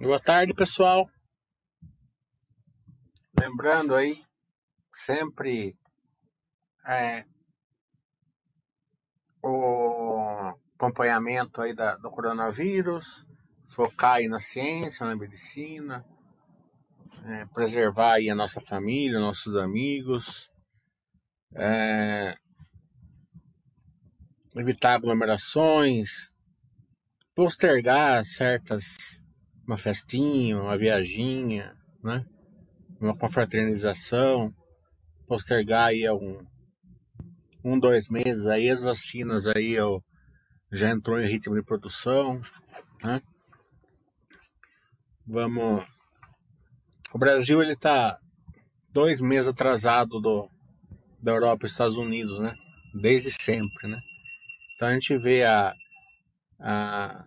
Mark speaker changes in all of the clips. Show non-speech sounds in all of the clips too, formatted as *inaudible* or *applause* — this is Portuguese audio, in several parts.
Speaker 1: Boa tarde, pessoal. Lembrando aí, sempre é, o acompanhamento aí da, do coronavírus, focar aí na ciência, na medicina, é, preservar aí a nossa família, nossos amigos, é, evitar aglomerações, postergar certas, uma festinha, uma viaginha, né? uma confraternização, postergar aí um, um, dois meses aí, as vacinas aí eu, já entrou em ritmo de produção, né? Vamos. O Brasil ele tá dois meses atrasado do, da Europa e Estados Unidos, né? Desde sempre, né? Então a gente vê a, a,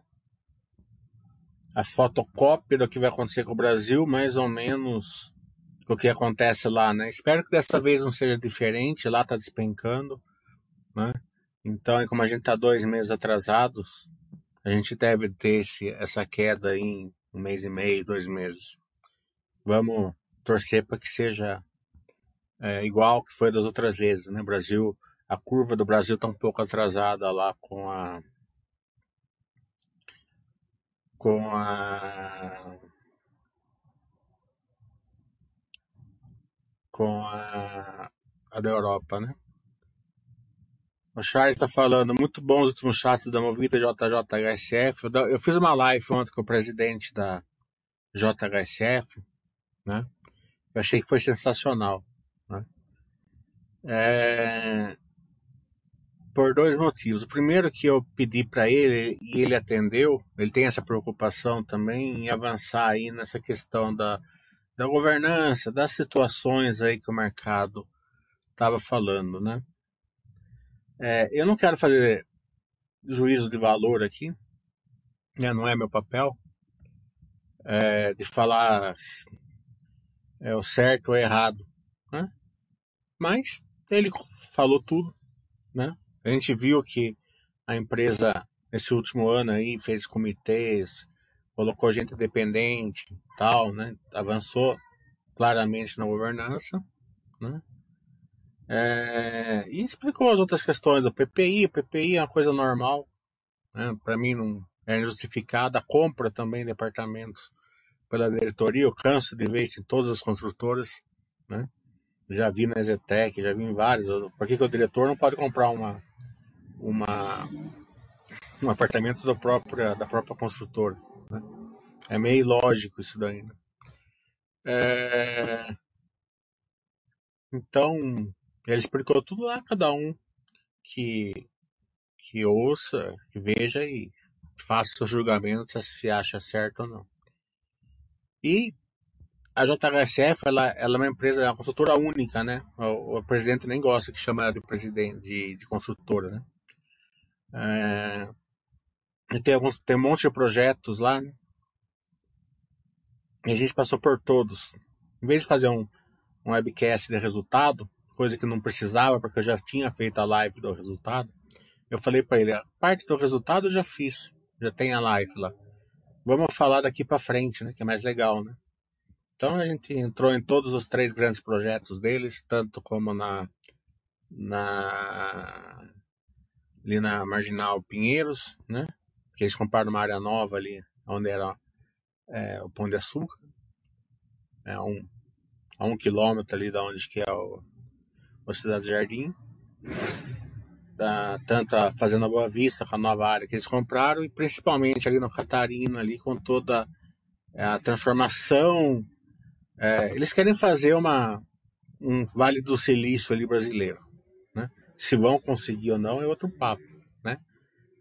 Speaker 1: a fotocópia do que vai acontecer com o Brasil, mais ou menos o que acontece lá, né? Espero que dessa vez não seja diferente, lá tá despencando, né? Então, como a gente tá dois meses atrasados, a gente deve ter esse, essa queda em um mês e meio, dois meses. Vamos torcer para que seja é, igual que foi das outras vezes, né? Brasil, a curva do Brasil tá um pouco atrasada lá com a com a com a, a da Europa, né? O Charles está falando, muito bons os últimos chats da Movida JJHSF. Eu, eu fiz uma live ontem com o presidente da JHSF, né? Eu achei que foi sensacional, né? É, por dois motivos. O primeiro que eu pedi para ele e ele atendeu, ele tem essa preocupação também em avançar aí nessa questão da da governança, das situações aí que o mercado estava falando, né? É, eu não quero fazer juízo de valor aqui, né? não é meu papel, é, de falar é, o certo ou errado, né? Mas ele falou tudo, né? A gente viu que a empresa nesse último ano aí fez comitês, colocou gente independente, tal, né? Avançou claramente na governança, né? É, e explicou as outras questões do PPI. O PPI é uma coisa normal, né? Para mim não é injustificada. A compra também de apartamentos pela diretoria. Eu canso de ver isso em todas as construtoras, né? Já vi na Zetec, já vi em vários. Por que, que o diretor não pode comprar uma, uma um apartamento da própria, da própria construtora? Né? É meio lógico isso daí. Né? É... Então, ele explicou tudo lá, cada um que, que ouça, que veja e faça seu julgamento se acha certo ou não. E a JHSF, ela, ela é uma empresa, é uma consultora única, né? O, o, presidente nem gosta que chama ela de presidente, de, de consultora, né? É, tem, alguns, tem um monte de projetos lá, né? E a gente passou por todos. Em vez de fazer um, um webcast de resultado, coisa que não precisava, porque eu já tinha feito a live do resultado, eu falei para ele, a parte do resultado eu já fiz, já tem a live lá. Vamos falar daqui para frente, né, que é mais legal, né? Então a gente entrou em todos os três grandes projetos deles, tanto como na na ali na Marginal Pinheiros, né? Que eles compraram uma área nova ali, onde era é, o Pão de Açúcar, é um, a um quilômetro ali da onde que é o, a Cidade Jardim, da, tanto a Fazenda Boa Vista, com a nova área que eles compraram, e principalmente ali no Catarina, ali com toda a transformação. É, eles querem fazer uma, um Vale do Silício ali brasileiro. Se vão conseguir ou não é outro papo. Né?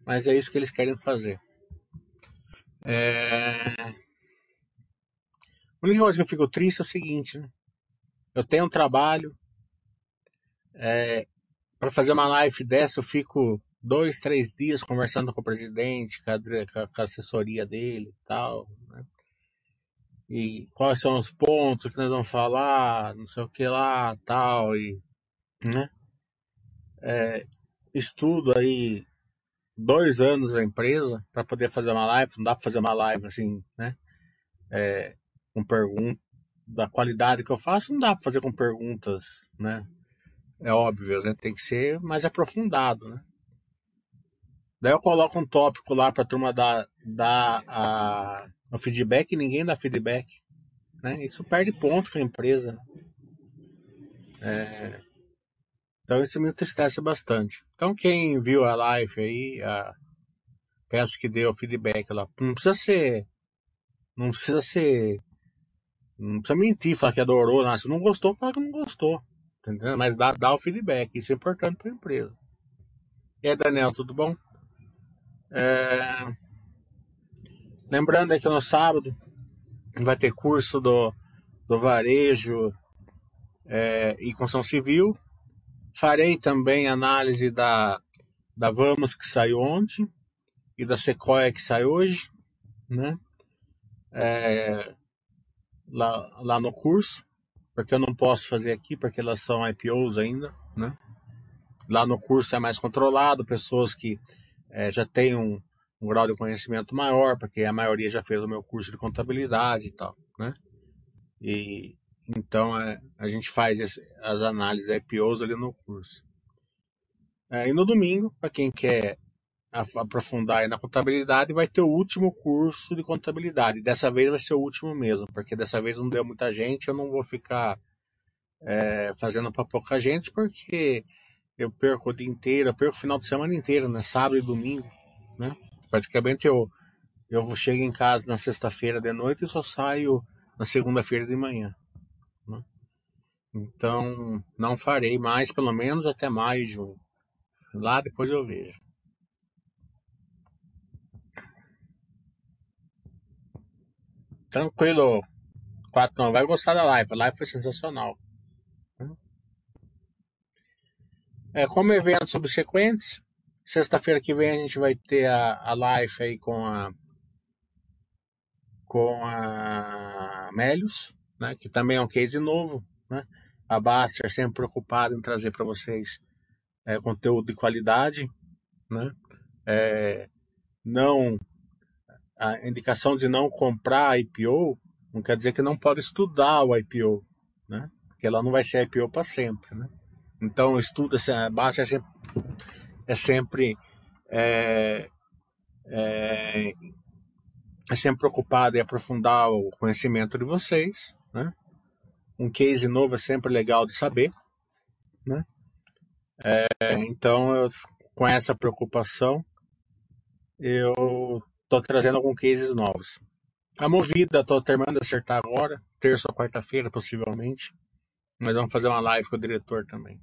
Speaker 1: Mas é isso que eles querem fazer. É... A única coisa que eu fico triste é o seguinte, né? Eu tenho um trabalho, é, para fazer uma live dessa eu fico dois, três dias conversando com o presidente, com a, com a assessoria dele e tal, né? E quais são os pontos que nós vamos falar, não sei o que lá, tal, e, né? É, estudo aí dois anos a empresa para poder fazer uma live, não dá para fazer uma live assim, né? é, com perguntas da qualidade que eu faço, não dá para fazer com perguntas, né? É óbvio, né? Tem que ser mais aprofundado, né? Daí eu coloco um tópico lá para a turma dar, dar a, o feedback e ninguém dá feedback. Né? Isso perde ponto com a empresa. É... Então isso me entristece bastante. Então quem viu a live aí, a... peço que dê o feedback lá. Não precisa ser. Não precisa ser. Não precisa mentir, falar que adorou. Não. Se não gostou, fala que não gostou. Mas dá, dá o feedback. Isso é importante para a empresa. E aí, Daniel, tudo bom? É... Lembrando que no sábado vai ter curso do, do varejo é, e construção civil. Farei também análise da, da Vamos que saiu ontem e da Sequoia que sai hoje, né? É, lá, lá no curso, porque eu não posso fazer aqui porque elas são IPOs ainda, né? Lá no curso é mais controlado, pessoas que é, já têm um, um grau de conhecimento maior, porque a maioria já fez o meu curso de contabilidade e tal, né? E então é, a gente faz as análises IPOs ali no curso. É, e no domingo, para quem quer aprofundar na contabilidade, vai ter o último curso de contabilidade. Dessa vez vai ser o último mesmo, porque dessa vez não deu muita gente, eu não vou ficar é, fazendo para pouca gente, porque eu perco o dia inteiro, eu perco o final de semana inteiro, né? Sábado e domingo, né? Praticamente eu, eu chego em casa na sexta-feira de noite e só saio na segunda-feira de manhã. Então, não farei mais, pelo menos até maio, junho. Lá depois eu vejo. Tranquilo. Quatro não vai gostar da live. A live foi sensacional. É, como eventos subsequentes, Sexta-feira que vem a gente vai ter a, a live aí com a com a Melios, né, que também é um case novo, né? A Baster sempre preocupada em trazer para vocês é, conteúdo de qualidade, né? É, não a indicação de não comprar IPO não quer dizer que não pode estudar o IPO, né? Porque ela não vai ser IPO para sempre, né? Então estuda, a Baster sempre é sempre é, é, é sempre em aprofundar o conhecimento de vocês, né? Um case novo é sempre legal de saber, né? É, então, eu, com essa preocupação, eu estou trazendo alguns cases novos. A movida, estou terminando de acertar agora, terça ou quarta-feira, possivelmente. Mas vamos fazer uma live com o diretor também.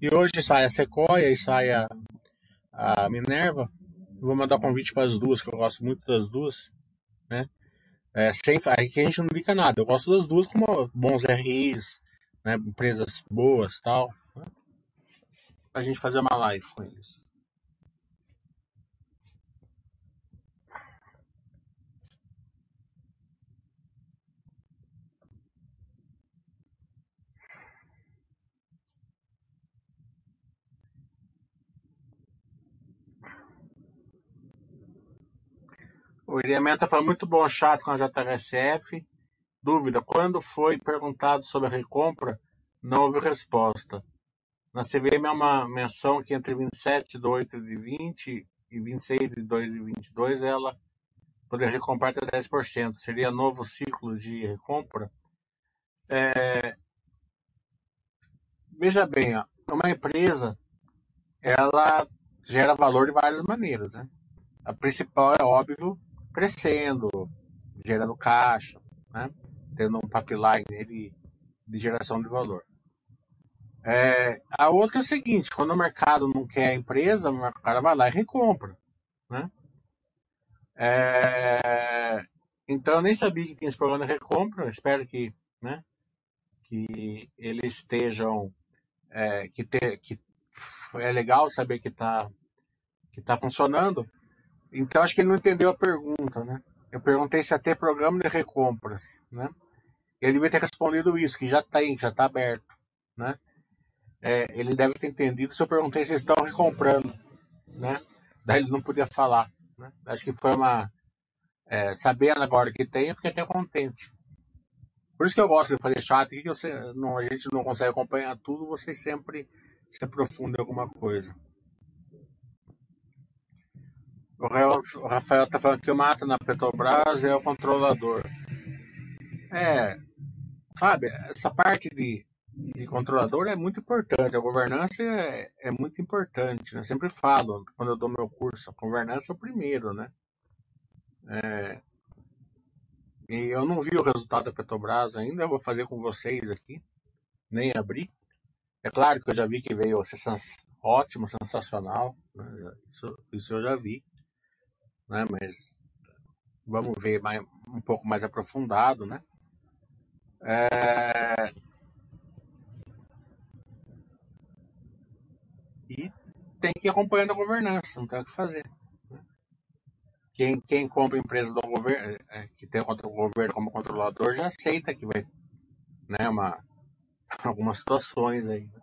Speaker 1: E hoje sai a Sequoia e sai a, a Minerva. vou mandar convite para as duas, que eu gosto muito das duas. Né? É, sem, aqui a gente não indica nada. Eu gosto das duas como bons RIs, né? empresas boas tal. Né? Para a gente fazer uma live com eles. O Iriamenta foi muito bom chato com a JHSF. Dúvida: quando foi perguntado sobre a recompra, não houve resposta. Na CVM é uma menção que entre 27 de 8 de 20 e 26 de 2 de 22 ela poderia recomprar até 10%. Seria novo ciclo de recompra? É... Veja bem, ó, uma empresa ela gera valor de várias maneiras. Né? A principal é óbvio crescendo, gerando caixa, né? tendo um pipeline de, de geração de valor. É, a outra é a seguinte, quando o mercado não quer a empresa, o cara vai lá e recompra. Né? É, então eu nem sabia que tinha esse programa de recompra, espero que, né, que eles estejam, é, que, te, que é legal saber que está que tá funcionando, então acho que ele não entendeu a pergunta, né? Eu perguntei se ia ter programa de recompras, né? Ele devia ter respondido isso, que já tem, já está aberto, né? É, ele deve ter entendido se eu perguntei se eles estão recomprando, né? Daí ele não podia falar, né? Acho que foi uma é, sabendo agora que tem, eu fiquei até contente. Por isso que eu gosto de fazer chat, que não, a gente não consegue acompanhar tudo, você sempre se aprofunda em alguma coisa. O Rafael está falando que o mata na Petrobras é o controlador. É, sabe, essa parte de, de controlador é muito importante. A governança é, é muito importante. Né? Eu sempre falo, quando eu dou meu curso, a governança é o primeiro, né? É, e eu não vi o resultado da Petrobras ainda, eu vou fazer com vocês aqui, nem abrir. É claro que eu já vi que veio ótimo, sensacional, né? isso, isso eu já vi, né? mas vamos ver mais, um pouco mais aprofundado, né? É... E tem que ir acompanhando a governança, não tem o que fazer. Quem, quem compra empresa do governo, é, que tem o governo como controlador, já aceita que vai, né, uma, *laughs* algumas situações aí. Né?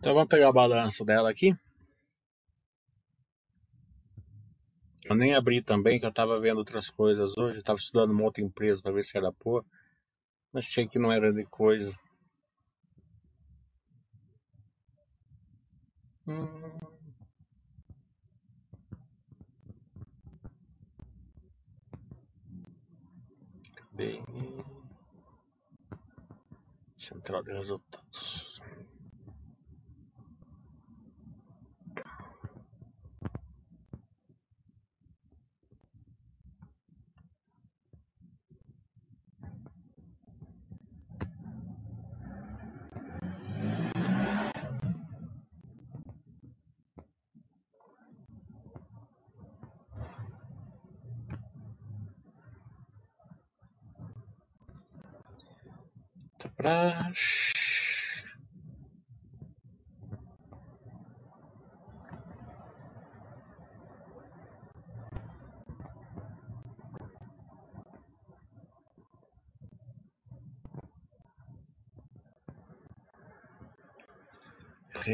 Speaker 1: Então vamos pegar o balanço dela aqui. Eu nem abri também, que eu estava vendo outras coisas hoje. Estava estudando uma outra empresa para ver se era boa. Mas achei que não era de coisa. Hum. Central de resultados.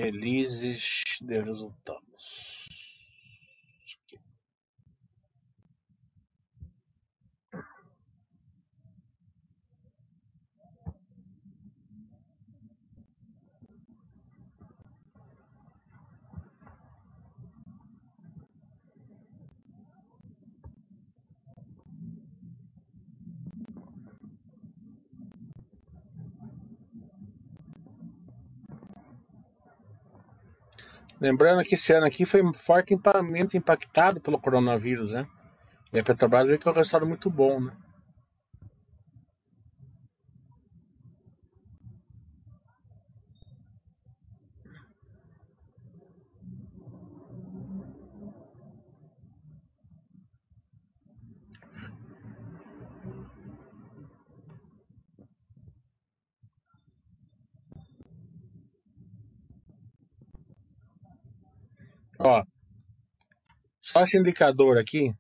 Speaker 1: Releases de resultados. Lembrando que esse ano aqui foi fortemente impactado pelo coronavírus, né? E a Petrobras veio com um resultado muito bom, né? Ó, só esse indicador aqui,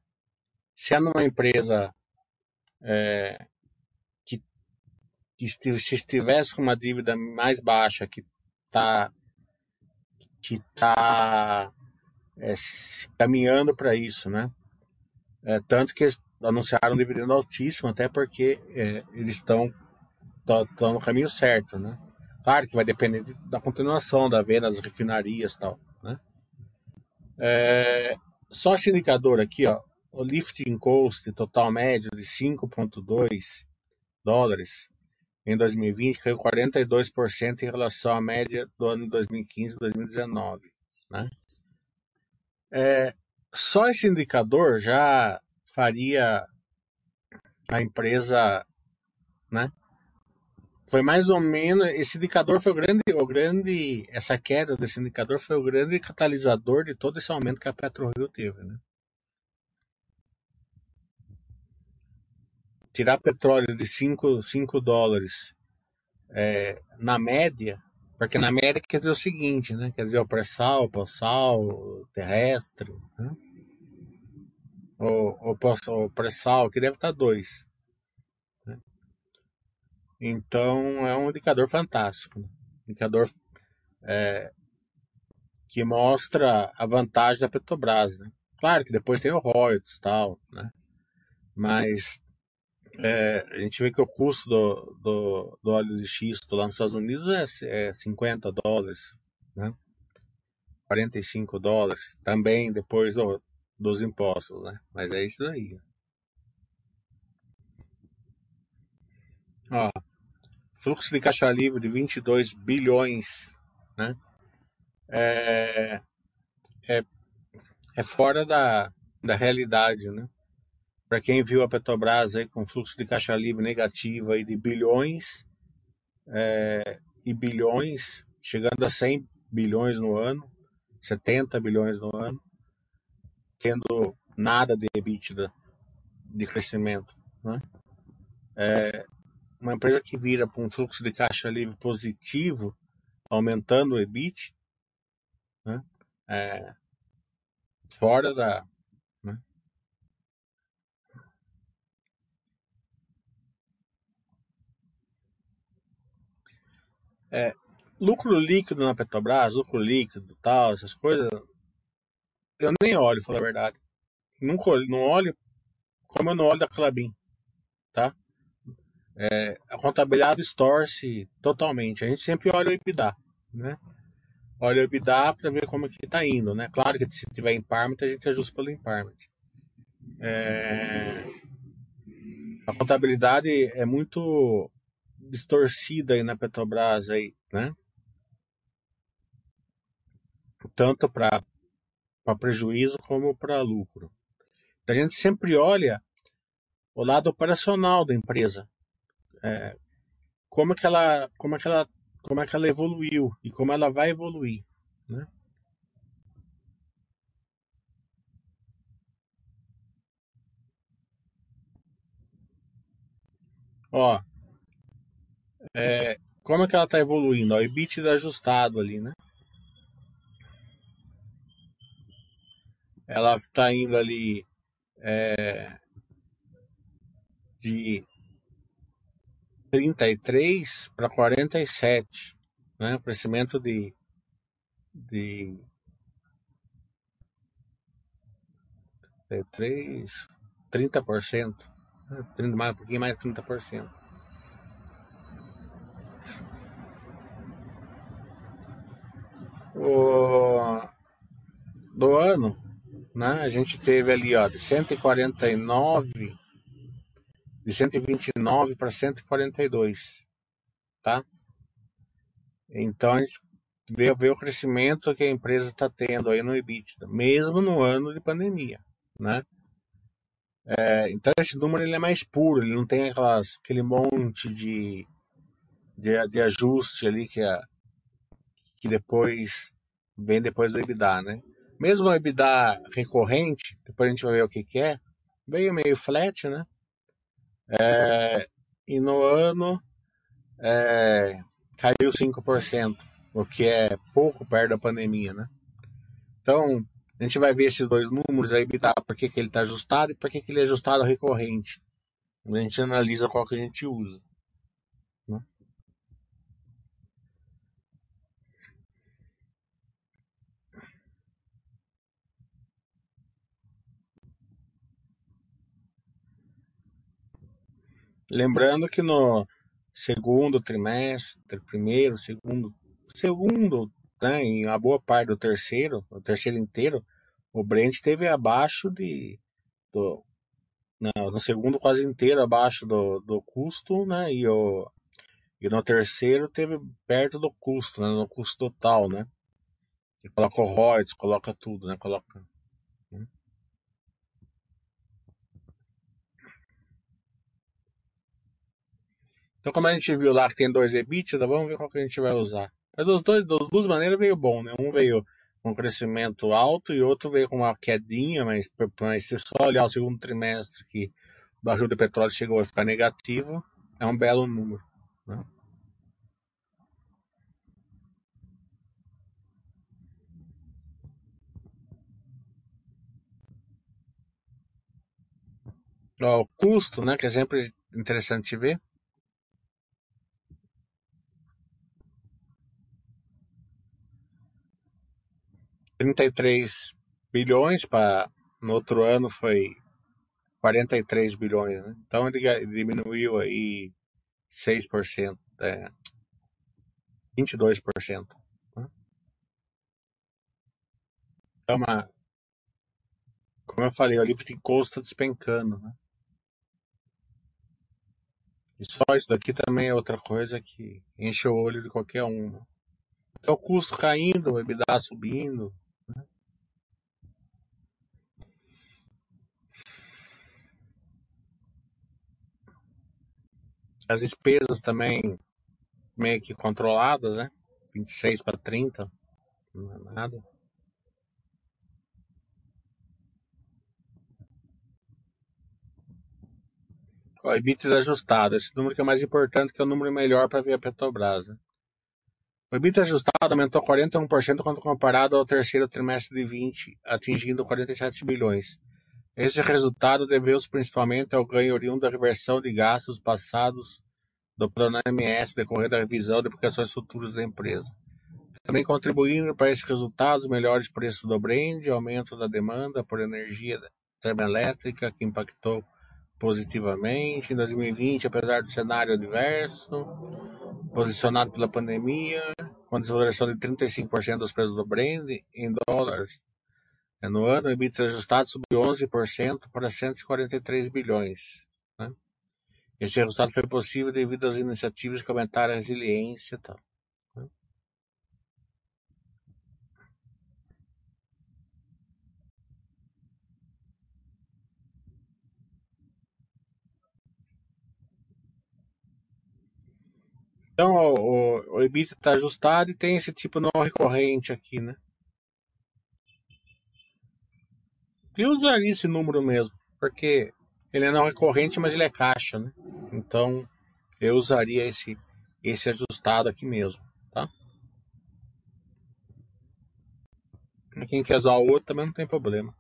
Speaker 1: se é numa empresa é, que, que se estivesse com uma dívida mais baixa, que está que tá, é, caminhando para isso, né? É, tanto que eles anunciaram um dividendo altíssimo, até porque é, eles estão no caminho certo, né? Claro que vai depender da continuação da venda das refinarias e tal? É, só esse indicador aqui, ó, o lifting cost total médio de 5,2 dólares em 2020 caiu 42% em relação à média do ano 2015 e 2019. Né? É, só esse indicador já faria a empresa né, foi mais ou menos esse indicador foi o grande, o grande essa queda desse indicador foi o grande catalisador de todo esse aumento que a PetroRio teve, né? Tirar petróleo de 5, 5 dólares é, na média, porque na média quer dizer o seguinte, né? Quer dizer o pré-sal, o pós-sal, terrestre, né? O, o, o pré-sal, que deve estar 2. Então é um indicador fantástico, né? indicador é, que mostra a vantagem da Petrobras, né? Claro que depois tem o royalties tal, né? Mas é, a gente vê que o custo do, do, do, óleo de xisto lá nos Estados Unidos é, é 50 dólares, né? 45 dólares, também depois do, dos impostos, né? Mas é isso aí. Ó, fluxo de caixa livre de 22 bilhões, né? É, é, é fora da, da realidade, né? Para quem viu a Petrobras aí com fluxo de caixa livre negativo aí de bilhões é, e bilhões, chegando a 100 bilhões no ano, 70 bilhões no ano, tendo nada de EBITDA de crescimento, né? É, uma empresa que vira para um fluxo de caixa livre positivo, aumentando o EBIT, né? é, fora da. Né? É, lucro líquido na Petrobras, lucro líquido tal, essas coisas, eu nem olho, falar a verdade. Nunca olho, não olho como eu não olho da Clabin, tá? É, a contabilidade distorce totalmente. A gente sempre olha o EBITDA, né? Olha o EBITDA para ver como é que está indo, né? Claro que se tiver impairment, a gente ajusta pelo impairment. É... A contabilidade é muito distorcida aí na Petrobras aí, né? Tanto para prejuízo como para lucro. A gente sempre olha o lado operacional da empresa é, como que ela como é que ela como é que ela evoluiu e como ela vai evoluir né? ó é, como é que ela está evoluindo ó, o EBITDA ajustado ali né ela está indo ali é, de 33 para 47, né? crescimento de, de 33, 30%, né? 30, mais, um pouquinho mais de 30%. O, do ano, né? A gente teve ali, ó, de 149 de 129 para 142, tá? Então a gente vê, vê o crescimento que a empresa está tendo aí no EBITDA, mesmo no ano de pandemia, né? É, então esse número ele é mais puro, ele não tem aquelas, aquele monte de, de, de ajuste ali que, que depois vem depois do EBITDA, né? Mesmo o EBITDA recorrente, depois a gente vai ver o que, que é, veio meio flat, né? É, e no ano é, caiu 5%, o que é pouco perto da pandemia, né? Então, a gente vai ver esses dois números aí, por que, que ele está ajustado e por que, que ele é ajustado recorrente. A gente analisa qual que a gente usa. Né? Lembrando que no segundo trimestre, primeiro, segundo, segundo, né, em a boa parte do terceiro, o terceiro inteiro, o Brent teve abaixo de do, não, no segundo quase inteiro abaixo do, do custo, né, e o e no terceiro teve perto do custo, né, no custo total, né. Coloca o royalties, coloca tudo, né, coloca Então, como a gente viu lá que tem dois EBITDA, vamos ver qual que a gente vai usar. Mas dos dois, das duas maneiras veio bom, né? Um veio com crescimento alto e outro veio com uma quedinha, mas, mas se só olhar o segundo trimestre que o barril de petróleo chegou a ficar negativo, é um belo número. Né? O custo, né, que é sempre interessante ver. Trinta e três bilhões para no outro ano foi 43 bilhões, né? Então ele diminuiu aí 6%, é, 22%. Né? Então, uma, como eu falei, o lifting cost está despencando, né? E só isso daqui também é outra coisa que enche o olho de qualquer um. Né? Então, o custo caindo, o EBITDA subindo. As despesas também meio que controladas, né? 26 para 30, não é nada. O EBITDA ajustado, esse número que é mais importante, que é o número melhor para ver a Petrobras. Né? O EBITDA ajustado aumentou 41% quando comparado ao terceiro trimestre de 20, atingindo 47 bilhões. Esse resultado deveu-se principalmente ao ganho oriundo da reversão de gastos passados do plano MS decorrer da revisão de aplicações futuras da empresa. Também contribuindo para esses resultados melhores preços do Brand, aumento da demanda por energia termoelétrica que impactou positivamente em 2020, apesar do cenário adverso, posicionado pela pandemia, com desvalorização de 35% dos preços do Brand em dólares. No ano, o EBITDA ajustado subiu 11% para 143 bilhões. Né? Esse resultado foi possível devido às iniciativas que aumentaram a resiliência. Tal. Então, o, o EBITDA está ajustado e tem esse tipo não recorrente aqui, né? Eu usaria esse número mesmo, porque ele é não recorrente, mas ele é caixa, né? Então, eu usaria esse, esse ajustado aqui mesmo, tá? Quem quer usar o outro também não tem problema.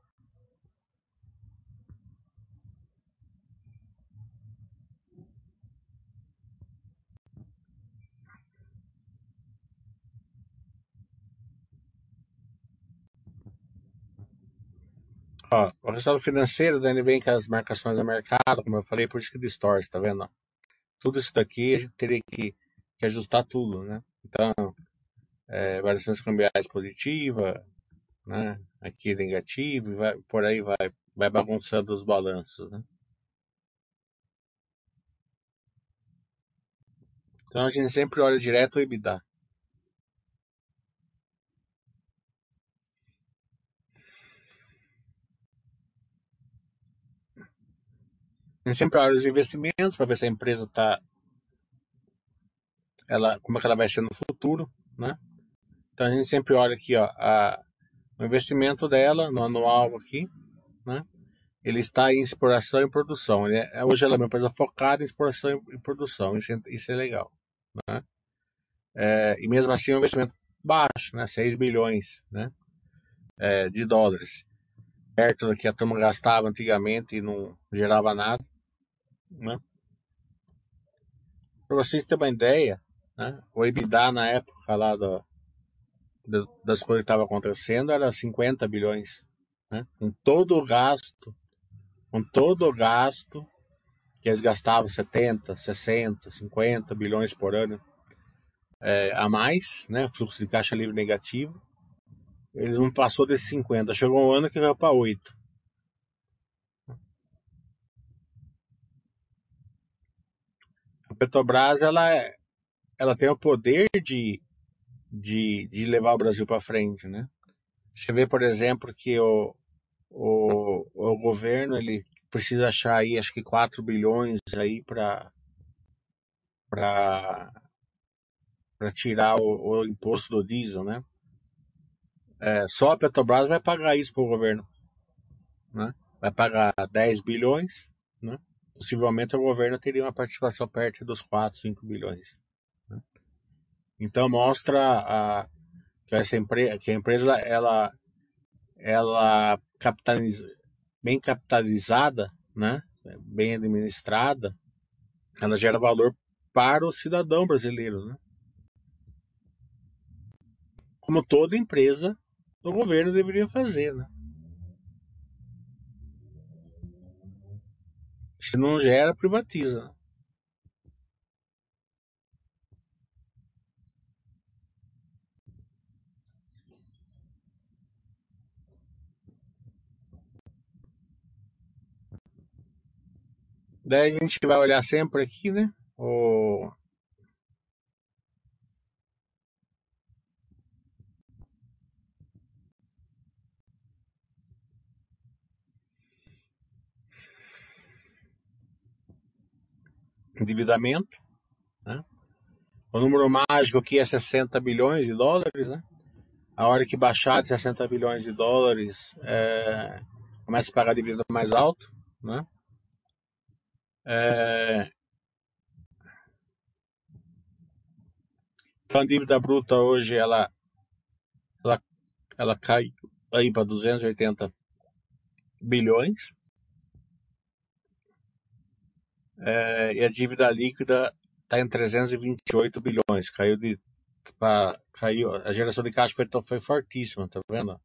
Speaker 1: Ó, o resultado financeiro daí vem com as marcações do mercado, como eu falei, por isso que distorce, tá vendo? Tudo isso daqui a gente teria que, que ajustar tudo, né? Então, é, variações cambiais positiva, né? Aqui negativo, e vai, por aí vai, vai bagunçando os balanços, né? Então a gente sempre olha direto o EBITDA. A gente sempre olha os investimentos para ver se a empresa está. Ela, como é que ela vai ser no futuro, né? Então a gente sempre olha aqui, ó, a, o investimento dela no anual aqui, né? Ele está em exploração e produção. É, hoje ela é uma empresa focada em exploração e produção. Isso é, isso é legal, né? É, e mesmo assim é um investimento baixo, né? 6 bilhões, né? É, de dólares. Perto do que a turma gastava antigamente e não gerava nada. Né? Para vocês terem uma ideia, né? o EBITDA na época lá do, do, das coisas que estavam acontecendo era 50 bilhões. Né? Com todo o gasto, com todo o gasto que eles gastavam 70, 60, 50 bilhões por ano é, a mais, né? fluxo de caixa livre negativo, eles não passou desses 50. Chegou um ano que veio para 8. Petrobras ela, é, ela tem o poder de, de, de levar o Brasil para frente, né? Você vê, por exemplo, que o, o, o governo ele precisa achar aí acho que 4 bilhões aí para para tirar o, o, imposto do diesel, né? É, só a Petrobras vai pagar isso para o governo, né? Vai pagar 10 bilhões, né? Possivelmente o governo teria uma participação perto dos 4, 5 bilhões. Né? Então mostra a, que essa empresa, que a empresa ela, ela capitaliza, bem capitalizada, né? Bem administrada, ela gera valor para o cidadão brasileiro, né? Como toda empresa do governo deveria fazer, né? Se não gera, privatiza. Daí a gente vai olhar sempre aqui, né? O... Endividamento, né? O número mágico aqui é 60 bilhões de dólares, né? A hora que baixar de 60 bilhões de dólares, é... começa a pagar dívida mais alto, né? É... Então a dívida bruta hoje ela, ela, ela cai aí para 280 bilhões. É, e a dívida líquida está em 328 bilhões. Caiu de. Pra, caiu, a geração de caixa foi, foi fortíssima, tá vendo?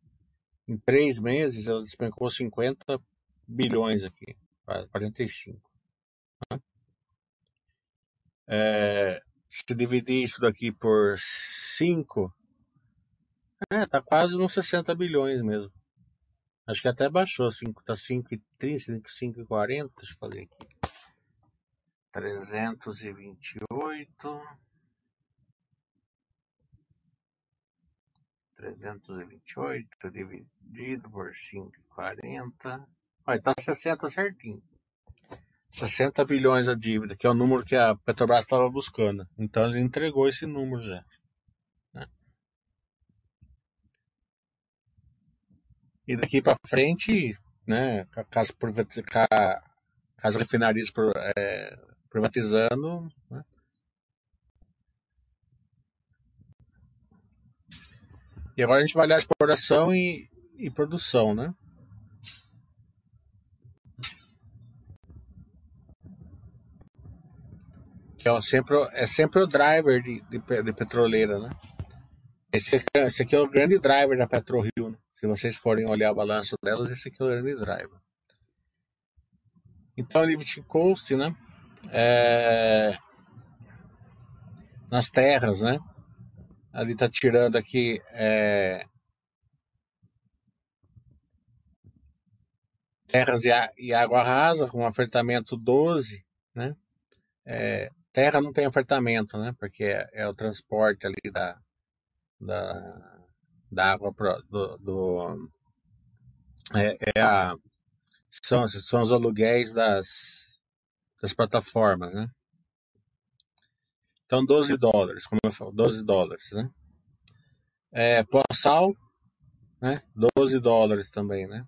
Speaker 1: Em três meses ela despencou 50 bilhões aqui, 45. É, se dividir isso daqui por 5, é, tá quase nos 60 bilhões mesmo. Acho que até baixou, 5, tá 5,30, 5,40, deixa eu fazer aqui. 328. 328 dividido por 5,40. Olha, tá 60 certinho. 60 bilhões a dívida, que é o número que a Petrobras estava buscando. Então ele entregou esse número já. Né? E daqui para frente, né, caso, caso refinarias é, privatizando, né? E agora a gente vai olhar exploração e, e produção, né? que é sempre, é sempre o driver de, de, de petroleira, né? Esse, esse, aqui é o grande driver da PetroRio, né? Se vocês forem olhar a balança delas, esse aqui é o grande driver. Então, Lifting Coast, né? É... Nas terras, né? Ali tá tirando aqui é... terras e, água rasa com afertamento 12, né? É, Terra não tem ofertamento, né? Porque é, é o transporte ali da, da, da água pro, do, do é, é, a são, são os aluguéis das, das plataformas, né? Então 12 dólares, como eu falo, 12 dólares, né? É, pós-sal, né? 12 dólares também, né?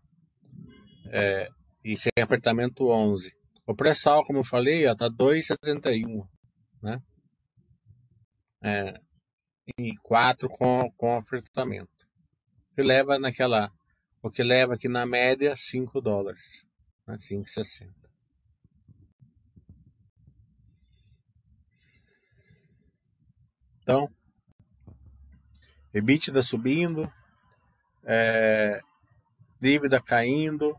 Speaker 1: É, e sem ofertamento 11. O pré-sal, como eu falei, está 2,71 né? É, e quatro com, com ofertamento. Que leva naquela, o que leva aqui na média 5 dólares, né? 5,60. Então, EBITDA subindo, é, dívida caindo,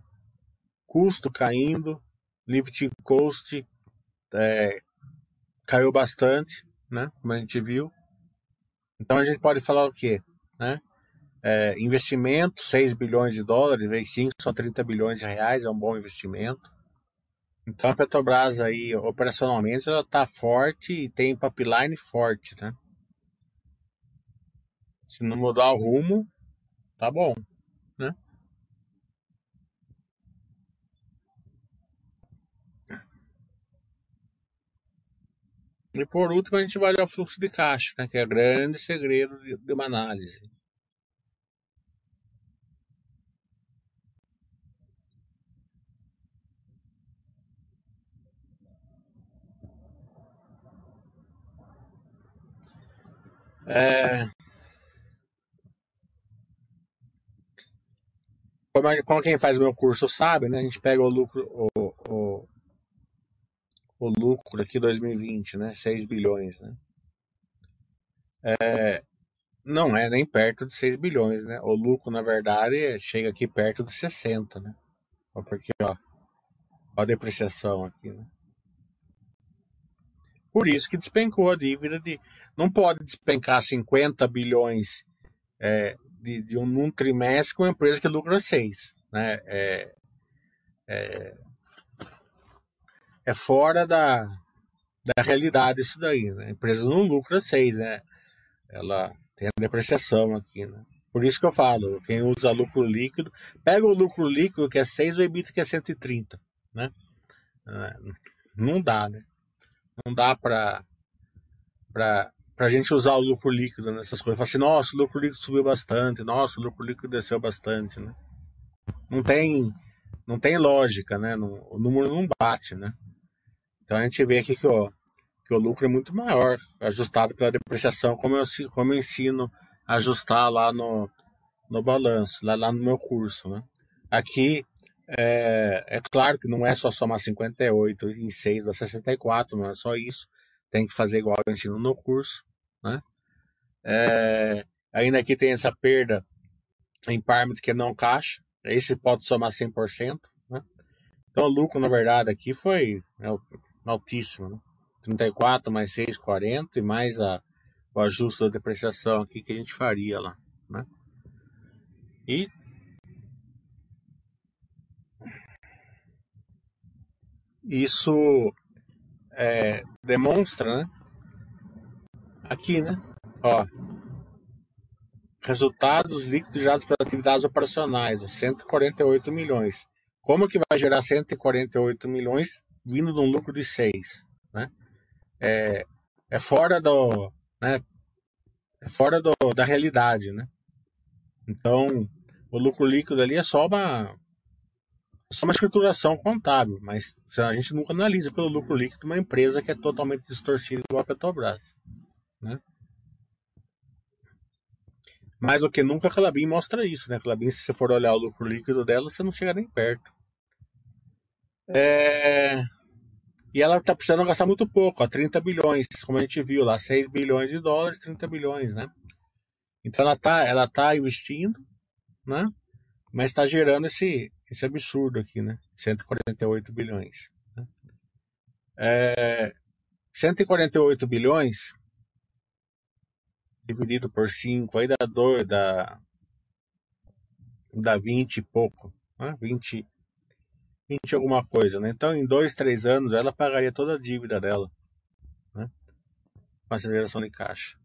Speaker 1: custo caindo, lifting cost é, caiu bastante, né? Como a gente viu. Então a gente pode falar o quê? Né? É, investimento, 6 bilhões de dólares, vezes 5 são 30 bilhões de reais, é um bom investimento. Então a Petrobras aí, operacionalmente, ela está forte e tem pipeline forte, né? Se não mudar o rumo, tá bom, né? E por último, a gente vai olhar o fluxo de caixa, né, que é o grande segredo de, uma análise. É, como, como quem faz o meu curso sabe, né? A gente pega o lucro, o, o, o lucro aqui 2020, né? 6 bilhões, né? É, não é nem perto de 6 bilhões, né? O lucro, na verdade, chega aqui perto de 60, né? Porque, ó, ó a depreciação aqui, né? Por isso que despencou a dívida de. Não pode despencar 50 bilhões é, de, de um, trimestre com uma empresa que lucra 6. Né? É, é, é fora da, da realidade isso daí. Né? A empresa não lucra 6, né? Ela tem a depreciação aqui, né? Por isso que eu falo, quem usa lucro líquido, pega o lucro líquido que é 6 ou EBITDA que é 130, né? É, não dá, né? Não dá para para a gente usar o lucro líquido nessas coisas. Falar assim, nossa, o lucro líquido subiu bastante, nossa, o lucro líquido desceu bastante, né? Não tem, não tem lógica, né? o número não bate, né? Então a gente vê aqui que, ó, que o lucro é muito maior, ajustado pela depreciação, como eu, como eu ensino a ajustar lá no, no balanço, lá, lá no meu curso, né? Aqui é, é claro que não é só somar 58 em 6 dá 64, não é só isso. Tem que fazer igual eu ensino no curso, né? É, ainda aqui tem essa perda em parâmetro que não caixa. Esse pode somar 100%, né? Então o lucro, na verdade, aqui foi é, altíssimo, né? 34 mais 6, 40 e mais a, o ajuste da depreciação aqui que a gente faria lá, né? E isso é, demonstra, né? Aqui, né? Ó, resultados líquidos gerados para atividades operacionais, 148 milhões. Como que vai gerar 148 milhões vindo de um lucro de 6, né? É, é fora do, né? É fora do, da realidade, né? Então, o lucro líquido ali é só uma só uma escrituração contábil, mas a gente nunca analisa pelo lucro líquido uma empresa que é totalmente distorcida igual a Petrobras. Né? Mais do que nunca a Clabin mostra isso, né? Clabin, se você for olhar o lucro líquido dela, você não chega nem perto. É... E ela está precisando gastar muito pouco, ó, 30 bilhões, como a gente viu lá, 6 bilhões de dólares, 30 bilhões, né? Então ela está ela tá investindo, né? Mas está gerando esse, esse absurdo aqui, né? 148 bilhões. Né? É, 148 bilhões dividido por 5, aí dá, dois, dá, dá 20 e pouco, né? 20, 20 alguma coisa, né? Então, em dois, três anos, ela pagaria toda a dívida dela, né? Com essa geração de caixa.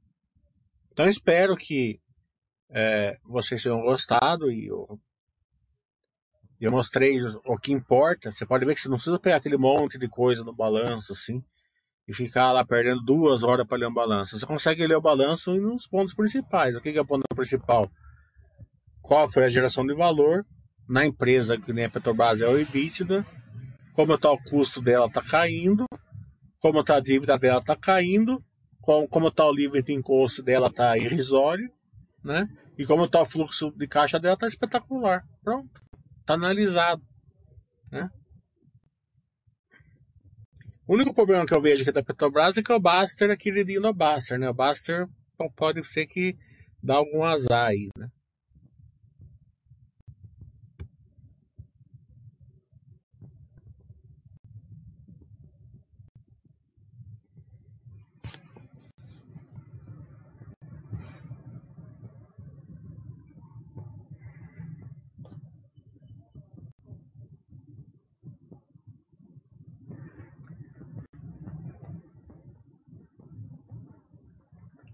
Speaker 1: Então, espero que é, vocês tenham gostado e eu eu mostrei o que importa. Você pode ver que você não precisa pegar aquele monte de coisa no balanço, assim, e ficar lá perdendo duas horas para ler um balanço. Você consegue ler o balanço nos pontos principais. O que é o ponto principal? Qual foi a geração de valor na empresa que nem a Petrobras é o EBITDA, como está o custo dela está caindo, como está a dívida dela está caindo, como está o livre de encosto dela está irrisório, né? E como está o fluxo de caixa dela está espetacular. Pronto. Está analisado. Né? O único problema que eu vejo aqui da Petrobras é que o Baster é queridinho no Baster, né? O Baster pode ser que dá algum azar aí, né?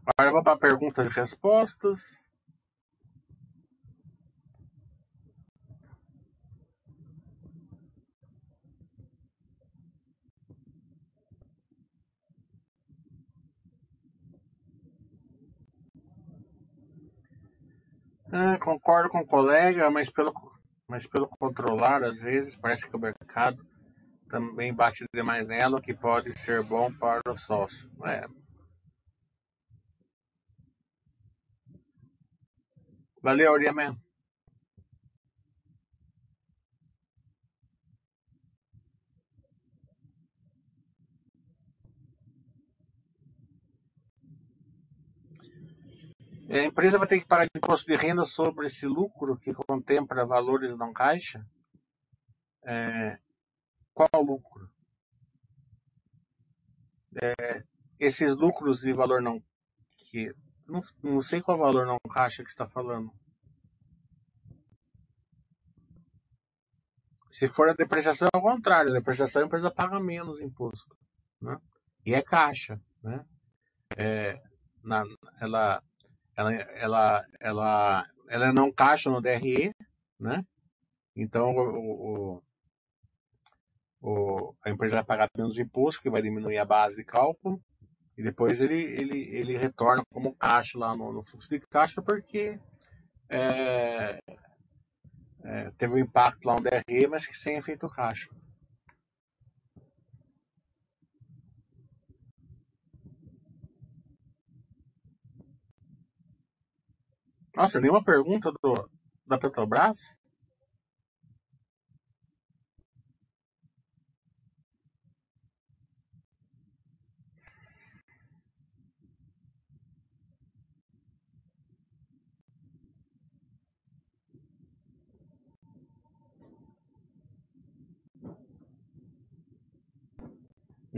Speaker 1: Agora vamos para perguntas e respostas. Ah, concordo com o colega, mas pelo, mas pelo controlar, às vezes parece que o mercado também bate demais nela, o que pode ser bom para o sócio. É, Valeu, Oriaman. A empresa vai ter que pagar imposto de renda sobre esse lucro que contempla valores não caixa? É, qual lucro? É, esses lucros de valor não que não, não sei qual valor não caixa que está falando. Se for a depreciação, é o contrário. A depreciação a empresa paga menos imposto. Né? E é caixa. Né? É, na, ela ela, ela, ela, ela não caixa no DRE, né? Então o, o, o, a empresa vai pagar menos imposto, que vai diminuir a base de cálculo, e depois ele, ele, ele retorna como caixa lá no, no fluxo de caixa, porque é, é, teve um impacto lá no DRE, mas que sem efeito caixa. Nossa, nenhuma pergunta do, da Petrobras?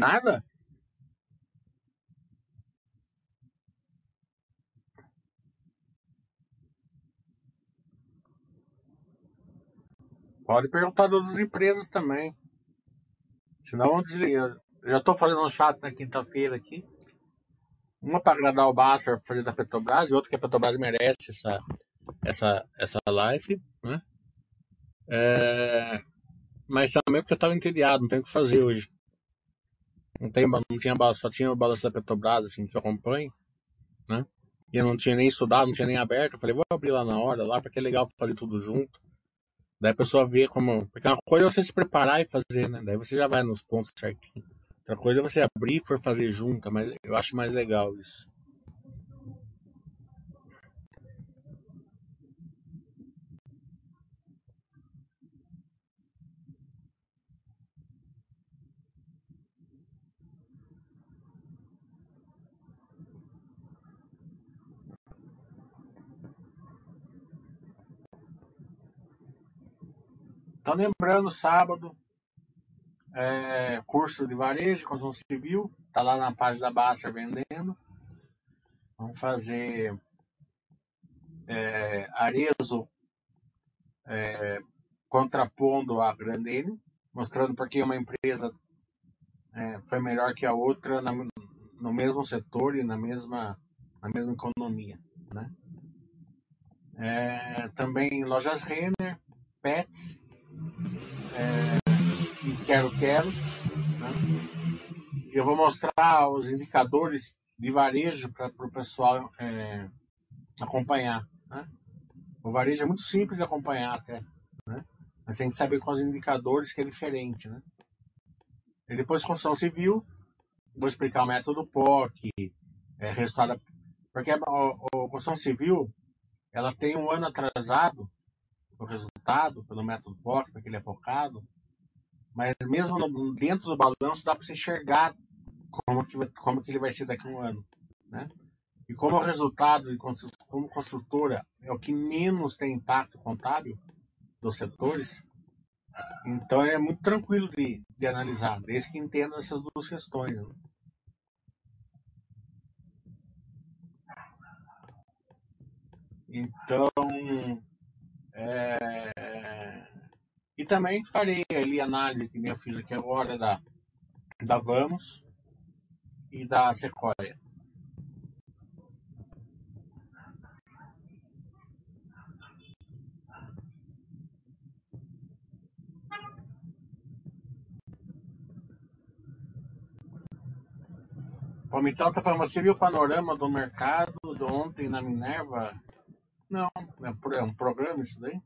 Speaker 1: Nada? Pode perguntar das outras empresas também. Senão vão desligar. Já estou fazendo um chat na quinta-feira aqui. Uma para agradar o Basser fazer da Petrobras e outra que a Petrobras merece essa, essa, essa live. Né? É, mas também porque eu estava entediado, não tenho o que fazer hoje. Não, tem, não tinha só tinha o balanço da Petrobras assim, que eu acompanho. Né? E eu não tinha nem estudado, não tinha nem aberto. Eu falei, vou abrir lá na hora, lá, porque é legal fazer tudo junto. Daí a pessoa vê como. Porque uma coisa é você se preparar e fazer, né? Daí você já vai nos pontos certinho. Outra coisa é você abrir e for fazer junto, mas eu acho mais legal isso. Então, lembrando, sábado, é, curso de varejo, construção civil, tá lá na página da Basta vendendo. Vamos fazer é, Arezo é, contrapondo a Grandene, mostrando porque uma empresa é, foi melhor que a outra na, no mesmo setor e na mesma, na mesma economia. Né? É, também lojas Renner, Pets, é, e quero, quero. Né? Eu vou mostrar os indicadores de varejo para o pessoal é, acompanhar. Né? O varejo é muito simples de acompanhar até. Né? Mas tem que saber quais indicadores que é diferente. Né? E depois construção civil, vou explicar o método POC, é. Porque a, a, a construção civil ela tem um ano atrasado resultado pelo método POC, porque ele é focado, mas mesmo no, dentro do balanço dá para você enxergar como que, como que ele vai ser daqui a um ano, né? E como o resultado, como construtora, é o que menos tem impacto contábil dos setores, então é muito tranquilo de, de analisar, desde que entenda essas duas questões. Né? Então, é... E também farei ali análise que eu fiz aqui agora da, da Vamos e da Sequoia. O Mital está falando, você viu o panorama do mercado de ontem na Minerva? Não, É um programa isso daí?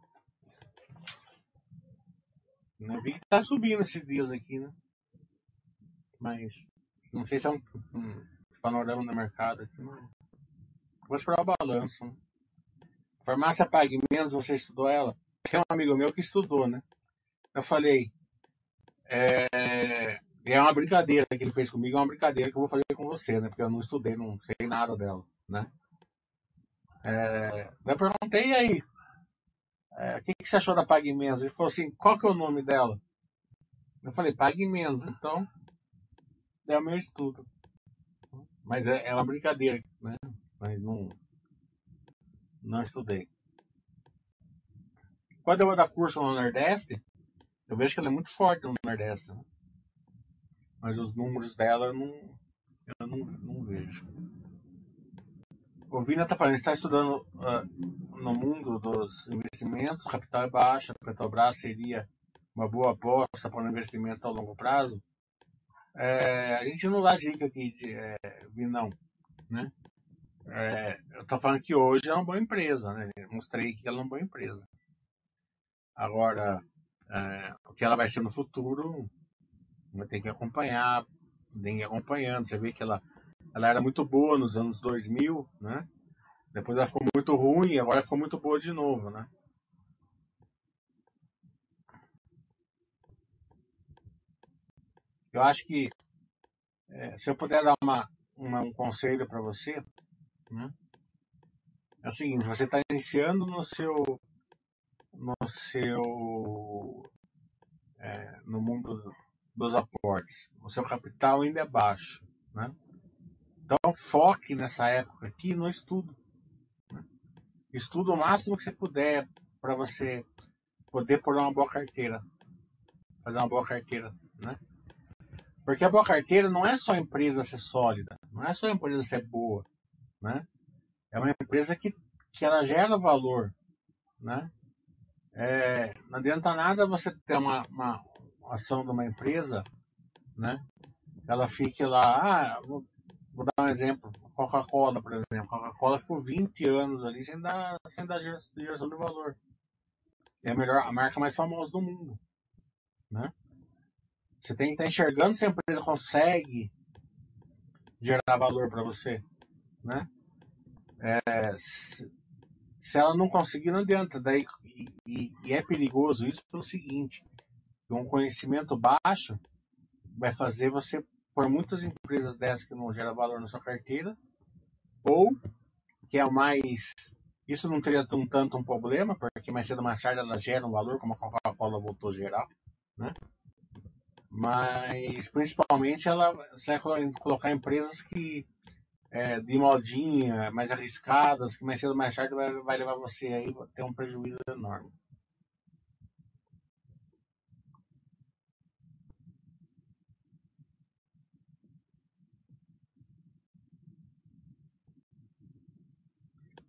Speaker 1: Né? Vi que tá subindo esses dias aqui, né? Mas não sei se é um, um panorama do mercado aqui, não. Vou esperar o balanço. Né? Farmácia Pague Menos, você estudou ela? Tem um amigo meu que estudou, né? Eu falei, é, é uma brincadeira que ele fez comigo, é uma brincadeira que eu vou fazer com você, né? Porque eu não estudei, não sei nada dela, né? É, eu perguntei aí, é, o que, que você achou da Pague Menos? Ele falou assim, qual que é o nome dela? Eu falei, Pague Menos, então é o meu estudo. Mas é, é uma brincadeira, né? Mas não, não estudei. Quando eu vou dar curso no Nordeste, eu vejo que ela é muito forte no Nordeste. Né? Mas os números dela eu não, eu não, não vejo. O Vina está falando, está estudando uh, no mundo dos investimentos, capital é baixa, Petrobras seria uma boa aposta para um investimento a longo prazo. É, a gente não dá dica aqui de é, Vinão, né? É, eu estou falando que hoje é uma boa empresa, né? Mostrei que ela é uma boa empresa. Agora, é, o que ela vai ser no futuro, vai ter que acompanhar, tem que acompanhando. Você vê que ela ela era muito boa nos anos 2000, né? Depois ela ficou muito ruim, agora ficou muito boa de novo, né? Eu acho que é, se eu puder dar uma, uma um conselho para você, né? É o seguinte, você está iniciando no seu no seu é, no mundo dos aportes, o seu capital ainda é baixo, né? Então foque nessa época aqui no estudo. Né? Estuda o máximo que você puder para você poder pôr uma boa carteira. Fazer uma boa carteira, né? Porque a boa carteira não é só a empresa ser sólida, não é só a empresa ser boa, né? É uma empresa que, que ela gera valor, né? É, não adianta nada você ter uma, uma ação de uma empresa, né? Ela fique lá, ah, dar um exemplo. Coca-Cola, por exemplo. Coca-Cola ficou 20 anos ali sem dar, sem dar geração de valor. É a melhor, a marca mais famosa do mundo. Né? Você tem que estar enxergando se a empresa consegue gerar valor para você. Né? É, se, se, ela não conseguir, não adianta. Daí, e, e é perigoso isso pelo seguinte: um conhecimento baixo vai fazer você por muitas empresas dessas que não geram valor na sua carteira, ou que é o mais. Isso não teria um tanto um problema, porque mais cedo ou mais tarde elas geram valor, como a Coca-Cola voltou a gerar, né? Mas principalmente ela você vai colocar empresas que é, de modinha, mais arriscadas, que mais cedo ou mais tarde vai, vai levar você aí ter um prejuízo enorme.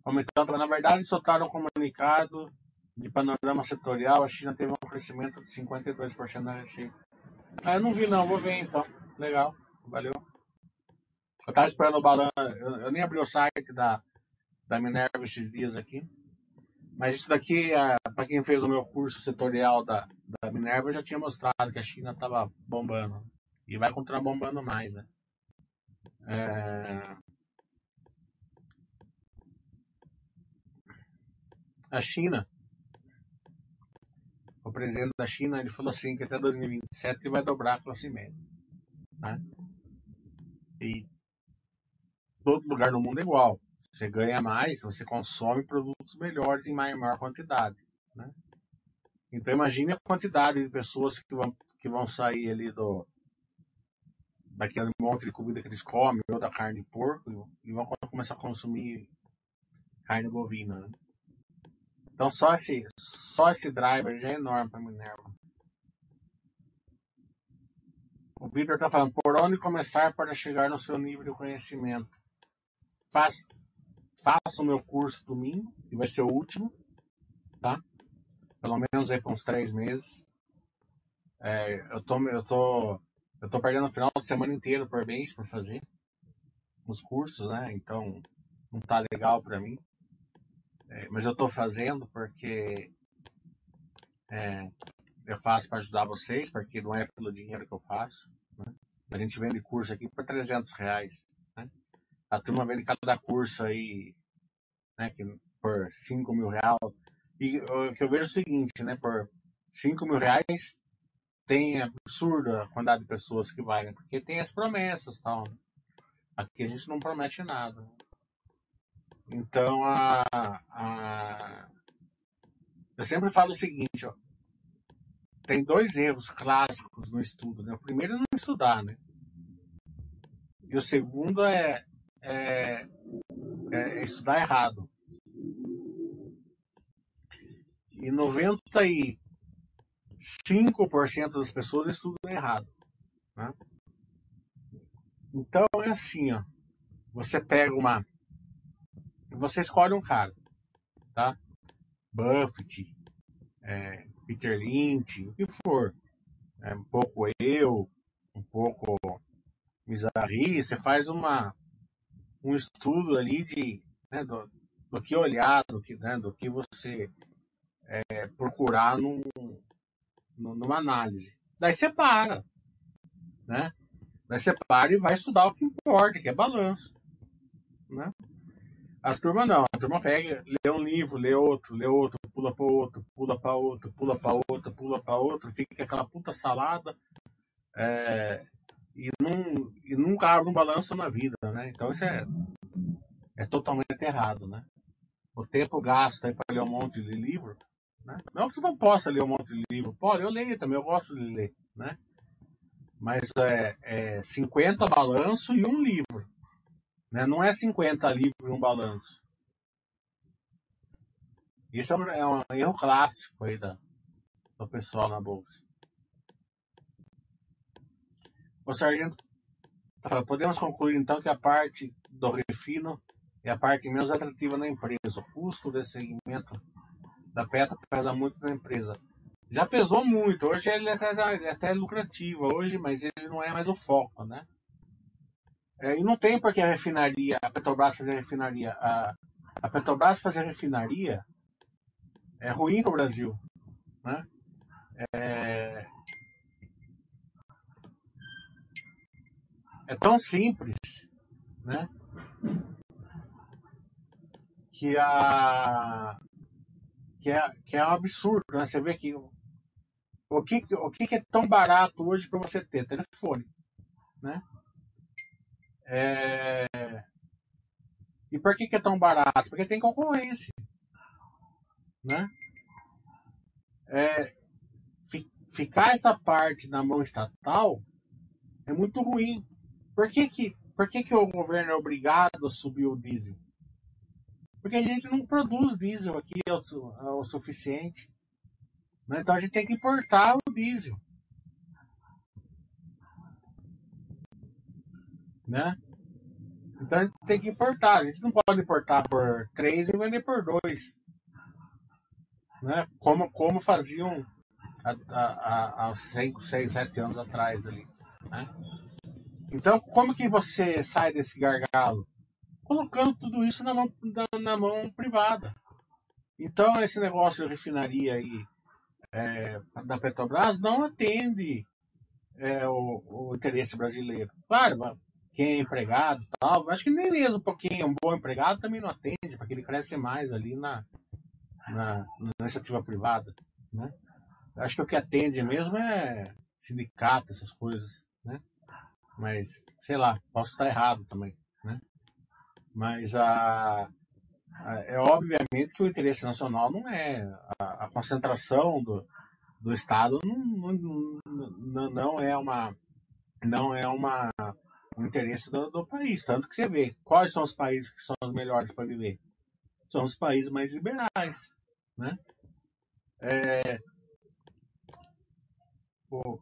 Speaker 1: Aumentando, na verdade, soltaram um comunicado de panorama setorial. A China teve um crescimento de 52% na receita. Ah, eu não vi, não. Vou ver então. Legal. Valeu. Eu estava esperando o balanço. Eu, eu, nem abri o site da, da Minerva esses dias aqui. Mas isso daqui, é, para quem fez o meu curso setorial da, da Minerva, eu já tinha mostrado que a China estava bombando. E vai continuar bombando mais, né? É... a China, o presidente da China, ele falou assim que até 2027 ele vai dobrar a classe média. Né? E todo lugar no mundo é igual. Você ganha mais, você consome produtos melhores em maior quantidade. Né? Então imagine a quantidade de pessoas que vão, que vão sair ali do daquele monte de comida que eles comem, ou da carne de porco, e vão começar a consumir carne bovina. Né? Então só esse, só esse driver já é enorme para Minerva. O Victor está falando, por onde começar para chegar no seu nível de conhecimento? Faça, faça o meu curso domingo, que vai ser o último, tá? Pelo menos aí por uns três meses. É, eu tô, eu tô, eu tô perdendo o final de semana inteiro por mês para fazer os cursos, né? Então não tá legal para mim. É, mas eu estou fazendo porque é, eu faço para ajudar vocês, porque não é pelo dinheiro que eu faço. Né? A gente vende curso aqui por 300 reais. Né? A turma vende cada curso aí né, que, por 5 mil reais. E o que eu vejo é o seguinte, né? Por 5 mil reais tem absurda a quantidade de pessoas que vai, né? Porque tem as promessas tal. Né? Aqui a gente não promete nada. Então, a, a, eu sempre falo o seguinte, ó, tem dois erros clássicos no estudo. Né? O primeiro é não estudar, né? E o segundo é, é, é estudar errado. E 95% das pessoas estudam errado. Né? Então é assim, ó. Você pega uma. Você escolhe um cara, tá? Buffett, é, Peter Lynch, o que for. É, um pouco eu, um pouco Mizarri, você faz uma, um estudo ali de, né, do, do, que olhar, do que, né, do que você é, procurar num, numa análise. Daí você para, né? Daí você para e vai estudar o que importa, que é balanço, né? A turma não, a turma pega, lê um livro, lê outro, lê outro, pula para outro, pula para outro, pula para outro, pula para outro, fica aquela puta salada é, e, não, e nunca abre um balanço na vida, né? Então isso é, é totalmente errado, né? O tempo gasto para ler um monte de livro, né? Não que você não possa ler um monte de livro, pode, eu leio também, eu gosto de ler, né? Mas é, é 50 balanço e um livro. Né? Não é 50 livros um balanço. Isso é um, é um erro clássico aí da, do pessoal na bolsa. O sargento podemos concluir então que a parte do refino é a parte menos atrativa na empresa. O custo desse segmento da Petro pesa muito na empresa. Já pesou muito. Hoje ele até, ele é até lucrativo hoje, mas ele não é mais o foco, né? É, e não tem porque a refinaria, a Petrobras fazer refinaria. A, a Petrobras fazer refinaria é ruim para o Brasil. Né? É, é tão simples né? que, a, que, é, que é um absurdo. Né? Você vê que o que, o que é tão barato hoje para você ter? Telefone. Né? É... E por que, que é tão barato? Porque tem concorrência. Né? É, ficar essa parte na mão estatal é muito ruim. Por que, que, por que, que o governo é obrigado a subir o diesel? Porque a gente não produz diesel aqui o, o suficiente. Né? Então a gente tem que importar o diesel. Né? Então a gente tem que importar. A gente não pode importar por 3 e vender por 2. Né? Como, como faziam há 5, 6, 7 anos atrás ali. Né? Então, como que você sai desse gargalo? Colocando tudo isso na mão, na, na mão privada. Então, esse negócio de refinaria aí é, da Petrobras não atende é, o, o interesse brasileiro. Claro, quem é empregado e tal. Acho que nem mesmo para quem é um bom empregado também não atende, porque ele cresce mais ali na, na, na iniciativa privada. Né? Acho que o que atende mesmo é sindicato, essas coisas. Né? Mas, sei lá, posso estar errado também. Né? Não a, é obviamente que o interesse nacional não é a, a concentração do, do Estado não, não, não é uma não é uma o interesse do, do, país. Tanto que você vê quais são os países que são os melhores para viver. São os países mais liberais. Né? É, o,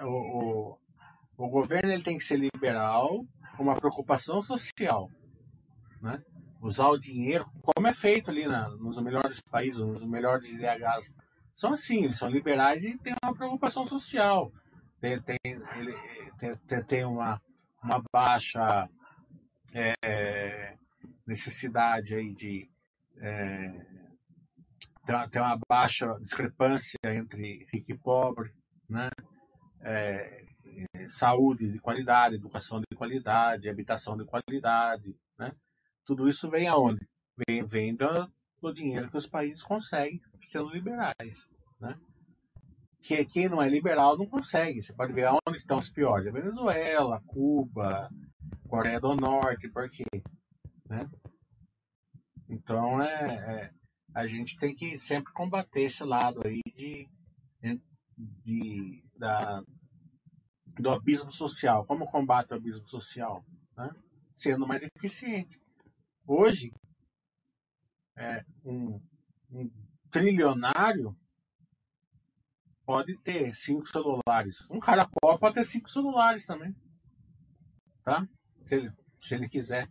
Speaker 1: o, o, governo ele tem que ser liberal com uma preocupação social. Né? Usar o dinheiro, como é feito ali na, nos melhores países, nos melhores IDHs. São assim, eles são liberais e têm uma preocupação social tem, tem, ele, tem, tem uma, uma baixa é, necessidade aí de, é, tem, uma, tem uma baixa discrepância entre rico e pobre, né? É, saúde de qualidade, educação de qualidade, habitação de qualidade, né? Tudo isso vem aonde? Vem, vem do, do dinheiro que os países conseguem sendo liberais, né? Que quem não é liberal não consegue. Você pode ver aonde estão os piores. Venezuela, Cuba, Coreia do Norte, por quê? Né? Então, é, é, a gente tem que sempre combater esse lado aí de, de, da, do abismo social. Como combate o abismo social? Né? Sendo mais eficiente. Hoje, é, um, um trilionário pode ter cinco celulares. Um cara pode ter cinco celulares também. Tá? Se ele, se ele quiser.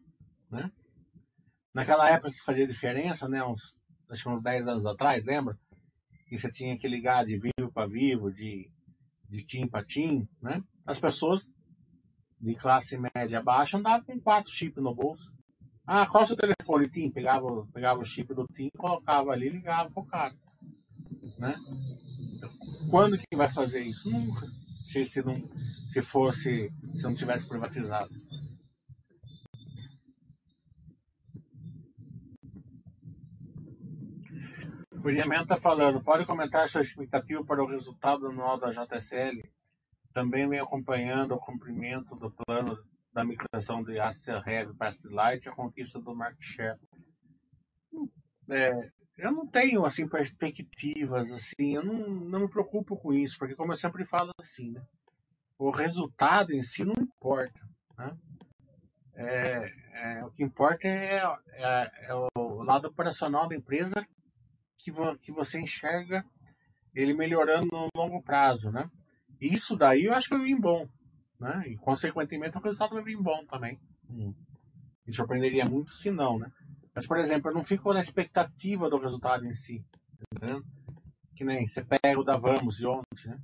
Speaker 1: Né? Naquela época que fazia diferença, né? Uns, acho que uns 10 anos atrás, lembra? Que você tinha que ligar de vivo para vivo, de, de tim para tim, né? As pessoas de classe média baixa andavam com quatro chips no bolso. Ah, qual é o seu telefone, TIM? Pegava, pegava o chip do TIM, colocava ali e ligava pro cara. Né? Quando que vai fazer isso? Nunca. Se, se, não, se fosse, se não tivesse privatizado. O William está falando, pode comentar sua expectativa para o resultado anual da JSL? Também vem acompanhando o cumprimento do plano da migração de Acer Heavy para Light e a conquista do market share. É, eu não tenho assim perspectivas assim, eu não, não me preocupo com isso, porque como eu sempre falo assim, né, o resultado em si não importa, né? É, é, o que importa é, é, é, o lado operacional da empresa que, vo, que você enxerga ele melhorando no longo prazo, né? Isso daí eu acho que é bem bom, né? E, consequentemente, o resultado vai vir bom também. Hum. Me surpreenderia muito se não, né? Mas, por exemplo, eu não fico na expectativa do resultado em si. Que nem você pega o da Vamos de ontem, né?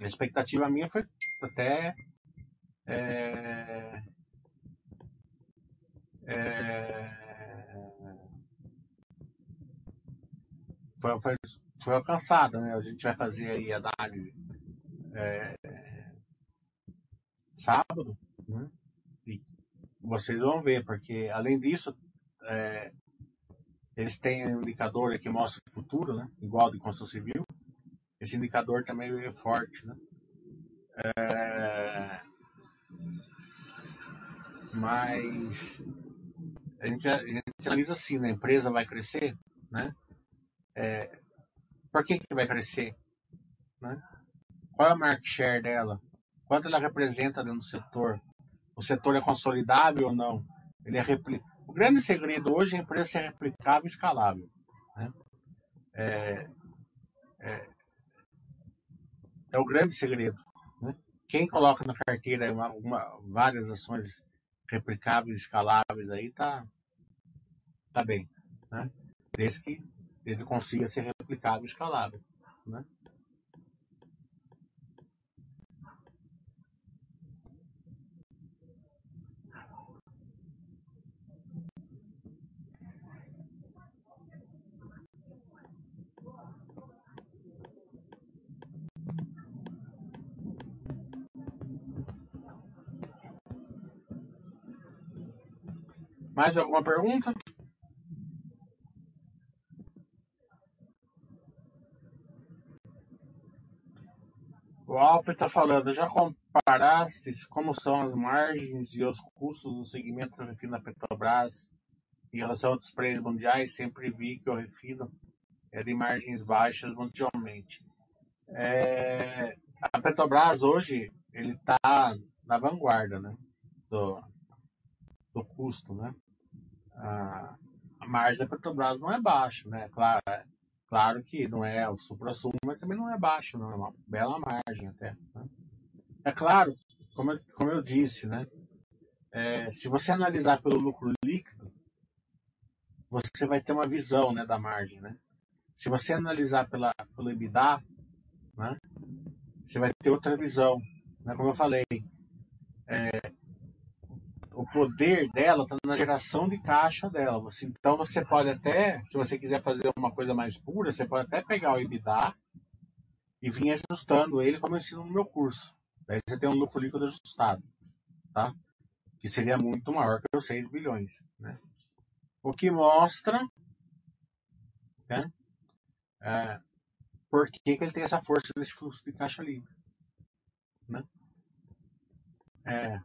Speaker 1: A expectativa minha foi até. É, é, foi, foi, foi alcançada, né? A gente vai fazer aí a análise. É, sábado, né? E vocês vão ver, porque além disso, é, eles têm um indicador que mostra o futuro, né? Igual de construção civil. Esse indicador também é forte, né? É, mas a gente, a gente analisa assim, né? A empresa vai crescer, né? É, por que, que vai crescer? Né? Qual é a market share dela? quanto ela representa dentro do setor. O setor é consolidável ou não? Ele é repli... O grande segredo hoje é a empresa ser replicável e escalável. Né? É, é, é, o grande segredo. Né? Quem coloca na carteira uma, uma, várias ações replicáveis, escaláveis aí, tá, tá bem. Né? Desde que ele consiga ser replicável e escalável. Né? Mais alguma pergunta? O Alfa está falando, já comparaste como são as margens e os custos do segmento do refino da Petrobras em relação a outros preços mundiais? Sempre vi que o refino é de margens baixas mundialmente. É, a Petrobras hoje ele está na vanguarda né, do, do custo, né? A, a margem da Petrobras não é baixa, né? Claro, claro que não é o supra-sumo, mas também não é baixo, não é uma bela margem até. Né? É claro, como eu, como eu disse, né? É, se você analisar pelo lucro líquido, você vai ter uma visão né, da margem, né? Se você analisar pela, pelo EBITDA, né, você vai ter outra visão. Né? Como eu falei, é, o poder dela está na geração de caixa dela. Então você pode até, se você quiser fazer uma coisa mais pura, você pode até pegar o EBITDA e vir ajustando ele como eu ensino no meu curso. Daí você tem um lucro líquido ajustado, tá? Que seria muito maior que os 6 bilhões, né? O que mostra né, é, por que, que ele tem essa força desse fluxo de caixa livre. Né? É,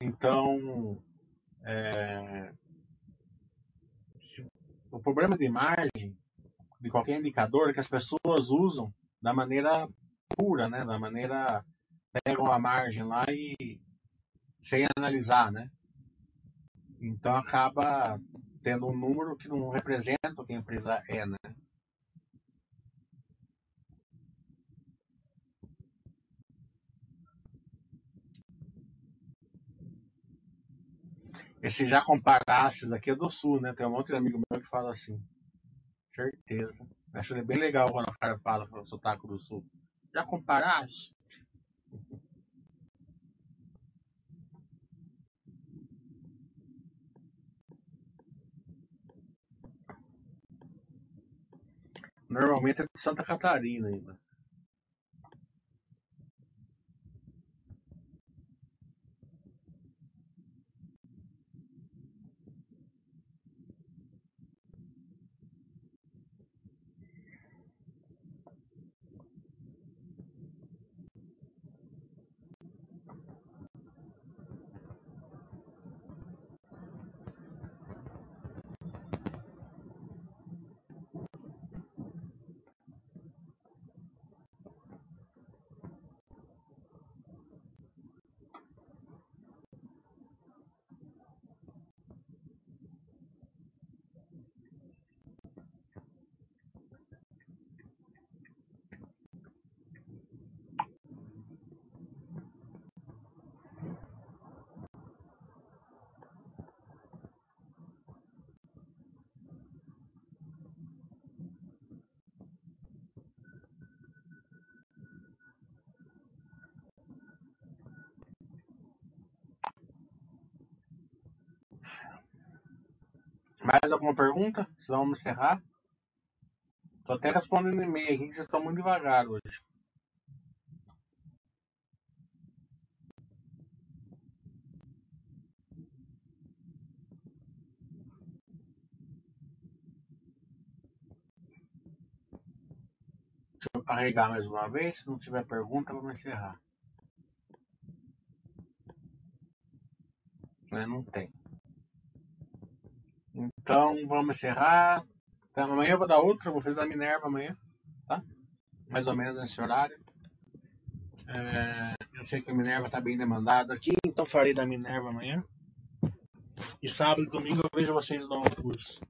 Speaker 1: então, é, o problema de margem de qualquer indicador é que as pessoas usam da maneira pura, né? Da maneira pegam a margem lá e sem analisar, né? Então acaba tendo um número que não representa o que a empresa é, né? E se já comparasses, aqui é do sul, né? Tem um outro amigo meu que fala assim. Certeza. Acho bem legal quando o cara fala com o sotaque do sul. Já comparaste? Normalmente é de Santa Catarina ainda. Mais alguma pergunta? Senão vamos encerrar. Tô até respondendo e-mail aqui vocês estão muito devagar hoje. Deixa eu carregar mais uma vez. Se não tiver pergunta, vamos encerrar. Não tem. Então vamos encerrar. Então, amanhã eu vou dar outra, vou fazer da Minerva amanhã, tá? Mais ou menos nesse horário. É, eu sei que a Minerva está bem demandada aqui, então farei da Minerva amanhã. E sábado e domingo eu vejo vocês no curso.